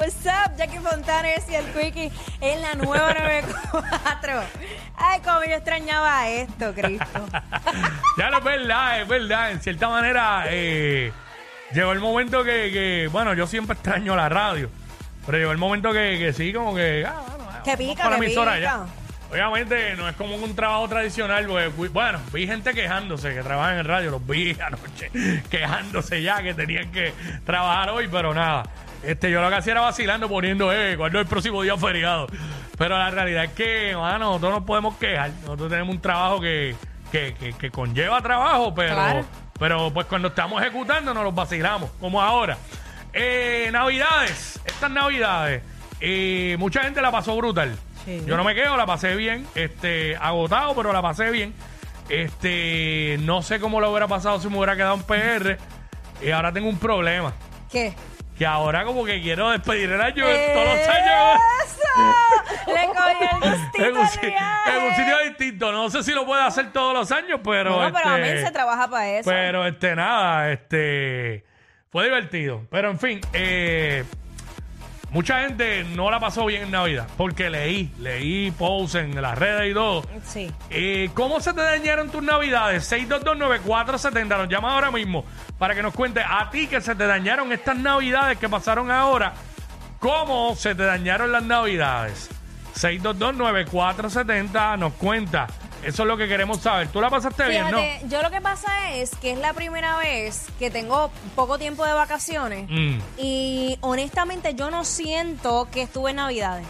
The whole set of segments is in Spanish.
What's up, Jackie Fontanes y el Quickie en la nueva 94. Ay, cómo yo extrañaba esto, Cristo. Ya no es verdad, es verdad. En cierta manera, eh, llegó el momento que, que, bueno, yo siempre extraño la radio. Pero llegó el momento que, que sí, como que. Ah, bueno, Que pica, para que pica. ya. Obviamente no es como un trabajo tradicional, porque, bueno, vi gente quejándose que trabaja en el radio, los vi anoche quejándose ya que tenían que trabajar hoy, pero nada. Este, yo lo que hacía era vacilando poniendo, eh, cuando es el próximo día feriado. Pero la realidad es que, bueno, nosotros no podemos quejar. Nosotros tenemos un trabajo que, que, que- que conlleva trabajo, pero, Claro. pero pues cuando estamos ejecutando nos los vacilamos, como ahora. Eh, navidades, estas navidades, eh, mucha gente la pasó brutal. Sí. Yo no me quedo, la pasé bien, este, agotado, pero la pasé bien. Este, no sé cómo lo hubiera pasado si me hubiera quedado en PR. Y ahora tengo un problema. ¿Qué? Que ahora como que quiero despedir el año todos los años. ¡Eso! Le cogí el gustito En un, al si- viaje. en un sitio distinto. No sé si lo puede hacer todos los años, pero. No, pero a mí este, se trabaja para eso. Pero este, nada, este. Fue divertido. Pero en fin, eh, mucha gente no la pasó bien en Navidad. Porque leí, leí posts en las redes y todo. Sí. Eh, ¿Cómo se te dañaron tus navidades? 6229470. Nos llama ahora mismo para que nos cuente a ti que se te dañaron estas navidades que pasaron ahora. ¿Cómo se te dañaron las navidades? 6229470 nos cuenta. Eso es lo que queremos saber. ¿Tú la pasaste bien, no? Fíjate, yo lo que pasa es que es la primera vez que tengo poco tiempo de vacaciones Mm. y honestamente yo no siento que estuve en Navidades.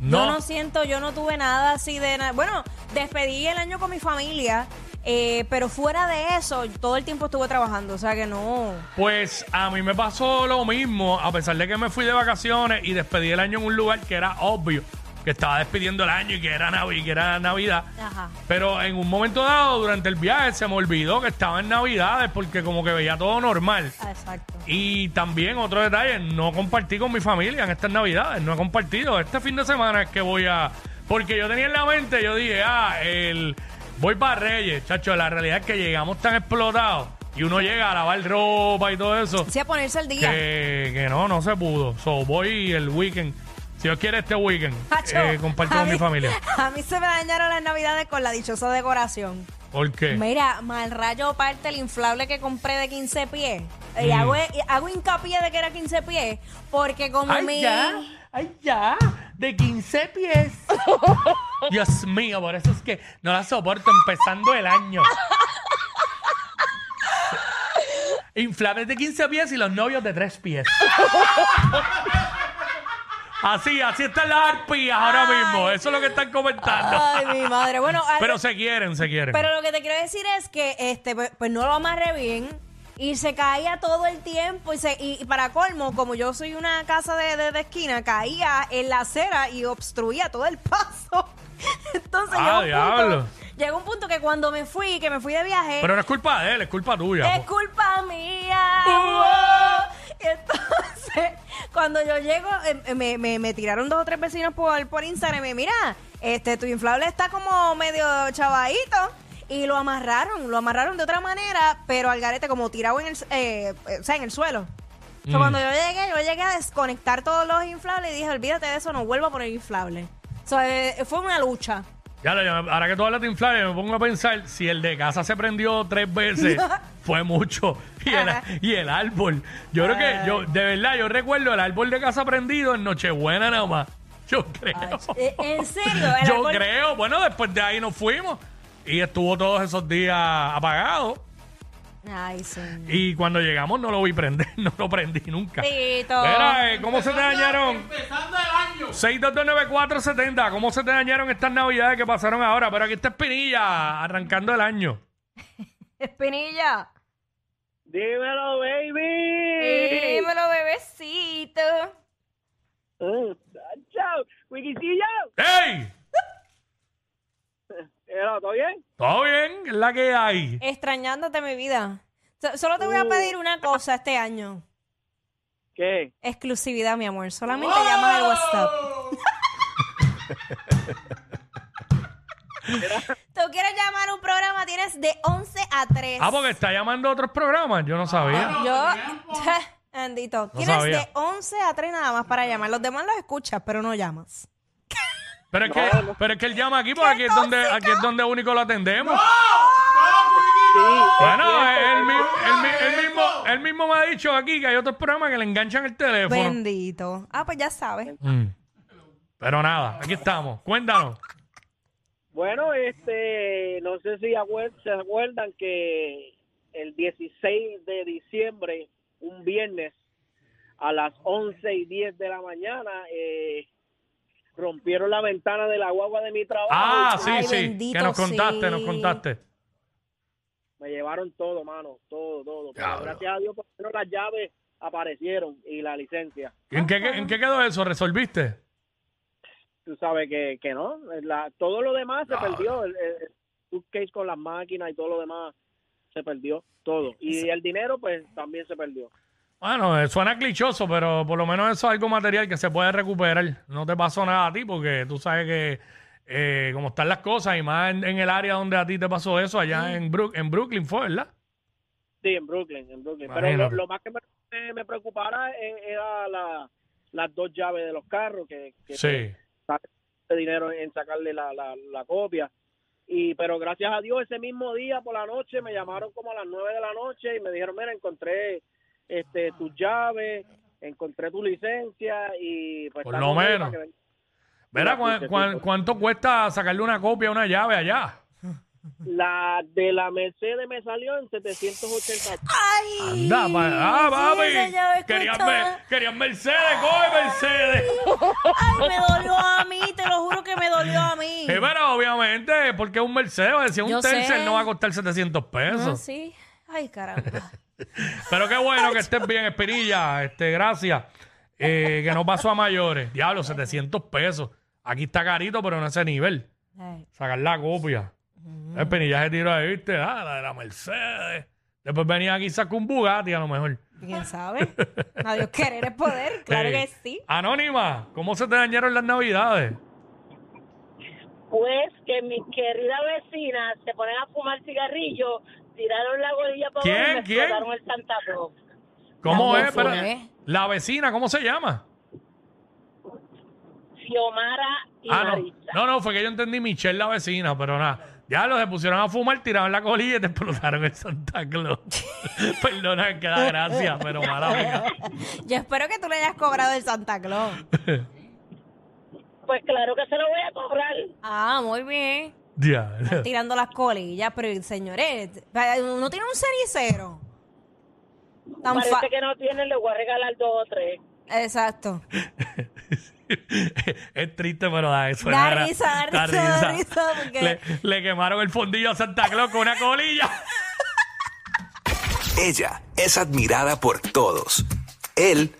No. Yo no siento, yo no tuve nada así de nada. Bueno, despedí el año con mi familia, eh, pero fuera de eso, todo el tiempo estuve trabajando, o sea que no. Pues a mí me pasó lo mismo, a pesar de que me fui de vacaciones y despedí el año en un lugar que era obvio, que estaba despidiendo el año y que era, Navi- que era Navidad. Ajá. Pero en un momento dado, durante el viaje, se me olvidó que estaba en Navidades porque como que veía todo normal. Ah, Exacto. Y también otro detalle, no compartí con mi familia en estas Navidades, no he compartido. Este fin de semana es que voy a... Porque yo tenía en la mente, yo dije, ah, el... voy para Reyes, chacho, la realidad es que llegamos tan explotados y uno llega a lavar ropa y todo eso, Sí, a ponerse al día. que, que no, no se pudo. So, voy el weekend, si Dios quiere este weekend, Hacho, eh, compartir a con mi familia. A mí se me dañaron las navidades con la dichosa decoración. ¿Por qué? Mira, mal rayo parte el inflable que compré de 15 pies. Y Mm. hago, hago hincapié de que era 15 pies, porque como ¡Ay, mi... ya! ¡Ay, ya! De 15 pies. Dios mío, por eso es que no la soporto empezando el año. Inflables de 15 pies y los novios de 3 pies. Así, así están las arpías ahora Ay. mismo. Eso es lo que están comentando. Ay, mi madre. Bueno, Pero se quieren, se quieren. pero lo que te quiero decir es que este pues, pues no lo amarré bien y se caía todo el tiempo y, se, y, y para colmo, como yo soy una casa de, de- de esquina, caía en la acera y obstruía todo el paso. Entonces Ah, llegó, un diablo. punto, llegó un punto que cuando me fui, que me fui de viaje, Pero no es culpa de él, es culpa tuya. es culpa mía. Uh. Y entonces, cuando yo llego, eh, me, me- me tiraron dos o tres vecinos por, por Instagram y me, mira, este, tu inflable está como medio chavadito. Y lo amarraron, lo amarraron de otra manera, pero al garete como tirado en el, eh, eh, o sea, en el suelo. Mm. cuando yo llegué, yo llegué a desconectar todos los inflables y dije, olvídate de eso, no vuelvo a poner inflable. O sea, eh, fue una lucha. Ya, lo- ahora que tú hablas de inflable, me pongo a pensar si el de casa se prendió tres veces, fue mucho. Y el, Ajá. y el árbol. Yo creo que, yo, de verdad, yo recuerdo el árbol de casa prendido en Nochebuena nada más. Yo creo. Eh, ¿En serio? El Yo árbol- creo. Bueno, después de ahí nos fuimos. Y estuvo todos esos días apagado. Ay, sí. Y cuando llegamos no lo vi prender, no lo prendí nunca. Tito. Mira, eh, ¿cómo se te dañaron? Empezando el. 6229470, ¿cómo se te dañaron estas navidades que pasaron ahora? Pero aquí está Espinilla, arrancando el año. Espinilla. Dímelo, baby. Dímelo, bebecito. Uh, Chao, Wikicillo. ¡Ey! Era, ¿todo bien? ¿Todo bien? ¿Qué es la que hay? Extrañándote mi vida. So- Solo te voy a Uh. pedir una cosa este año. ¿Qué? Exclusividad, mi amor. Solamente llamas al WhatsApp. Tú quieres llamar a un programa, tienes de 11 a 3. Ah, porque está llamando a otros programas, yo no sabía. Yo, Bendito. No Tienes sabía. de 11 a 3 nada más para llamar. Los demás los escuchas, pero no llamas. Pero es, que, pero es que él llama aquí porque aquí es, donde, aquí es donde único lo atendemos. Sí, Bueno, él, mi- es él él mismo, él mismo me ha dicho aquí que hay otros programas que le enganchan el teléfono. Bendito. Ah, pues ya sabes. Mm. Pero nada, aquí estamos. Cuéntanos. Bueno, este, no sé si acuer- se acuerdan que el 16 de diciembre, un viernes, a las 11 y 10 de la mañana, eh, rompieron la ventana de la guagua de mi trabajo. Ah, sí, Ay, sí. bendito, que nos contaste, sí. nos contaste. Me llevaron todo, mano, todo, todo. Pero gracias a Dios, por lo menos las llaves aparecieron y la licencia. ¿En qué, ¿En qué quedó eso? ¿Resolviste? Tú sabes que, que no, la- todo lo demás se perdió. El, el- el suitcase con las máquinas y todo lo demás se perdió, todo. Y el dinero, pues, también se perdió. Bueno, eh, suena clichoso, pero por lo menos eso es algo material que se puede recuperar. No te pasó nada a ti porque tú sabes que eh, como están las cosas y más en, en el área donde a ti te pasó eso, allá en, Brook- en Brooklyn fue, ¿verdad? Sí, en Brooklyn, en Brooklyn. Pero lo, lo más que me, preocupara e- era la- las dos llaves de los carros, que, que Sí. dinero en sacarle la, la, la copia. Y pero gracias a Dios ese mismo día por la noche me llamaron como a las nueve de la noche y me dijeron, mira, encontré este tus llaves, encontré tu licencia y pues Por lo menos. que Verá, ¿cuán- cuán-. ¿cuánto cuesta sacarle una copia a una llave allá? La de la Mercedes me salió en 780. ¡Ay! Anda, pa- ah, llave Querían, cuesta- me- querían Mercedes, coge Mercedes. Ay, me dolió a mí, te lo juro que me dolió a mí. Sí, pero obviamente, porque un Mercedes, decía un Yo Tercel sé. no va a costar 700 pesos. Ah, sí. Ay, caramba. Pero qué bueno que estés bien, Espinilla. Este, gracias. Eh, que no pasó a mayores. Diablo, 700 pesos. Aquí está carito, pero no a ese nivel. Ay, Sacar la copia. Espinilla se tiró ahí, viste, ah, la de la Mercedes. Después venía aquí y sacó un Bugatti a lo mejor. ¿Quién sabe? A Dios querer es poder, claro Eh, que sí. Anónima, ¿cómo se te dañaron las navidades? Pues que mis queridas vecinas se ponen a fumar cigarrillos, tiraron la bolilla para ¿Quién? abajo y me el Santa Claus. ¿Cómo La es? Pero- vecina. la vecina, ¿cómo se llama? Xiomara y Ah, no. Marisa. No, no, fue que yo entendí Michelle la vecina, pero nada. Ya los se pusieron a fumar, tiraron la colilla y te explotaron el Santa Claus. Perdona que da gracia, pero mala mía. Yo espero que tú le hayas cobrado el Santa Claus. Pues claro que se lo voy a cobrar. Ah, muy bien. Ya. Tirando las colillas, pero señores, uno tiene un cenicero. Tan fa- Parece que no tienen, le voy a regalar dos o tres. Exacto. es triste, pero da eso. Da risa, da risa, da risa, porque- Le, le quemaron el fondillo a Santa Claus con una colilla. Ella es admirada por todos. Él,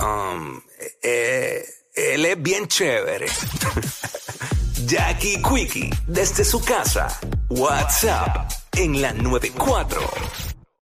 um, eh, él es bien chévere. Jackie Quickie, desde su casa. WhatsApp en la 94.